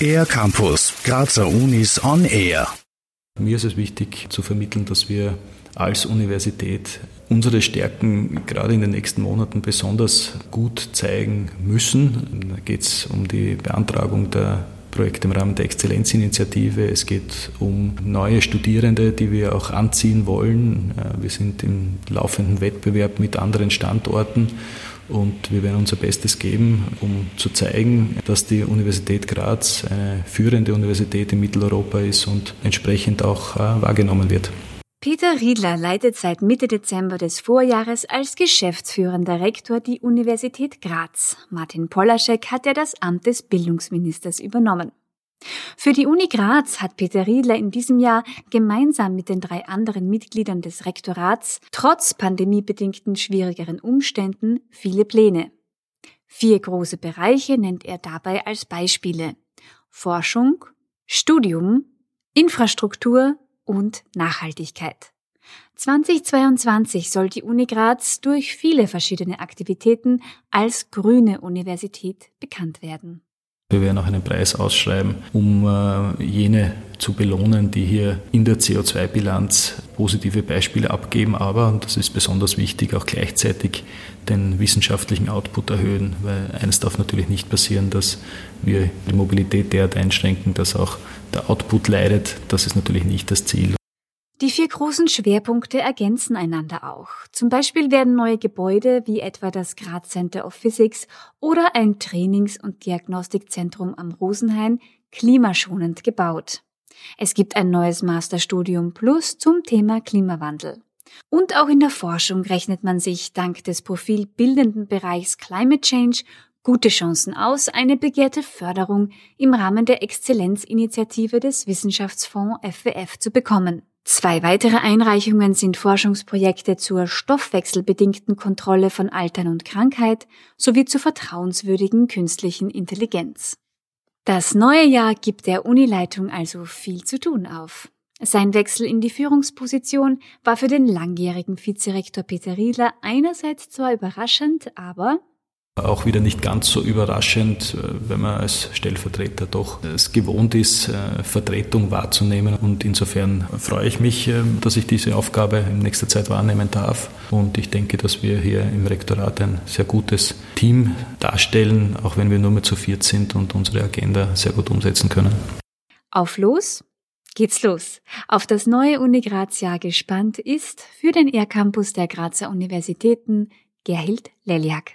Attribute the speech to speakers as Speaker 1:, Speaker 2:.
Speaker 1: Air Campus, Grazer Unis on Air.
Speaker 2: Mir ist es wichtig zu vermitteln, dass wir als Universität unsere Stärken gerade in den nächsten Monaten besonders gut zeigen müssen. Da geht es um die Beantragung der Projekte im Rahmen der Exzellenzinitiative. Es geht um neue Studierende, die wir auch anziehen wollen. Äh, wir sind im laufenden Wettbewerb mit anderen Standorten und wir werden unser Bestes geben, um zu zeigen, dass die Universität Graz eine führende Universität in Mitteleuropa ist und entsprechend auch äh, wahrgenommen wird.
Speaker 3: Peter Riedler leitet seit Mitte Dezember des Vorjahres als geschäftsführender Rektor die Universität Graz. Martin Polaschek hat ja das Amt des Bildungsministers übernommen. Für die Uni Graz hat Peter Riedler in diesem Jahr gemeinsam mit den drei anderen Mitgliedern des Rektorats trotz pandemiebedingten schwierigeren Umständen viele Pläne. Vier große Bereiche nennt er dabei als Beispiele. Forschung, Studium, Infrastruktur und Nachhaltigkeit. 2022 soll die Uni Graz durch viele verschiedene Aktivitäten als grüne Universität bekannt werden.
Speaker 2: Wir werden auch einen Preis ausschreiben, um äh, jene zu belohnen, die hier in der CO2-Bilanz positive Beispiele abgeben, aber, und das ist besonders wichtig, auch gleichzeitig den wissenschaftlichen Output erhöhen, weil eines darf natürlich nicht passieren, dass wir die Mobilität derart einschränken, dass auch der Output leidet. Das ist natürlich nicht das Ziel.
Speaker 3: Die vier großen Schwerpunkte ergänzen einander auch. Zum Beispiel werden neue Gebäude wie etwa das Graz Center of Physics oder ein Trainings- und Diagnostikzentrum am Rosenhain klimaschonend gebaut. Es gibt ein neues Masterstudium Plus zum Thema Klimawandel. Und auch in der Forschung rechnet man sich dank des profilbildenden Bereichs Climate Change gute Chancen aus, eine begehrte Förderung im Rahmen der Exzellenzinitiative des Wissenschaftsfonds FWF zu bekommen. Zwei weitere Einreichungen sind Forschungsprojekte zur stoffwechselbedingten Kontrolle von Altern und Krankheit sowie zur vertrauenswürdigen künstlichen Intelligenz. Das neue Jahr gibt der Unileitung also viel zu tun auf. Sein Wechsel in die Führungsposition war für den langjährigen Vizerektor Peter Riedler einerseits zwar überraschend, aber
Speaker 2: auch wieder nicht ganz so überraschend, äh, wenn man als Stellvertreter doch es gewohnt ist, äh, Vertretung wahrzunehmen. Und insofern freue ich mich, äh, dass ich diese Aufgabe in nächster Zeit wahrnehmen darf. Und ich denke, dass wir hier im Rektorat ein sehr gutes Team darstellen, auch wenn wir nur mehr zu viert sind und unsere Agenda sehr gut umsetzen können.
Speaker 3: Auf los geht's los. Auf das neue Uni Graz-Jahr gespannt ist für den ER-Campus der Grazer Universitäten Gerhild Leliak.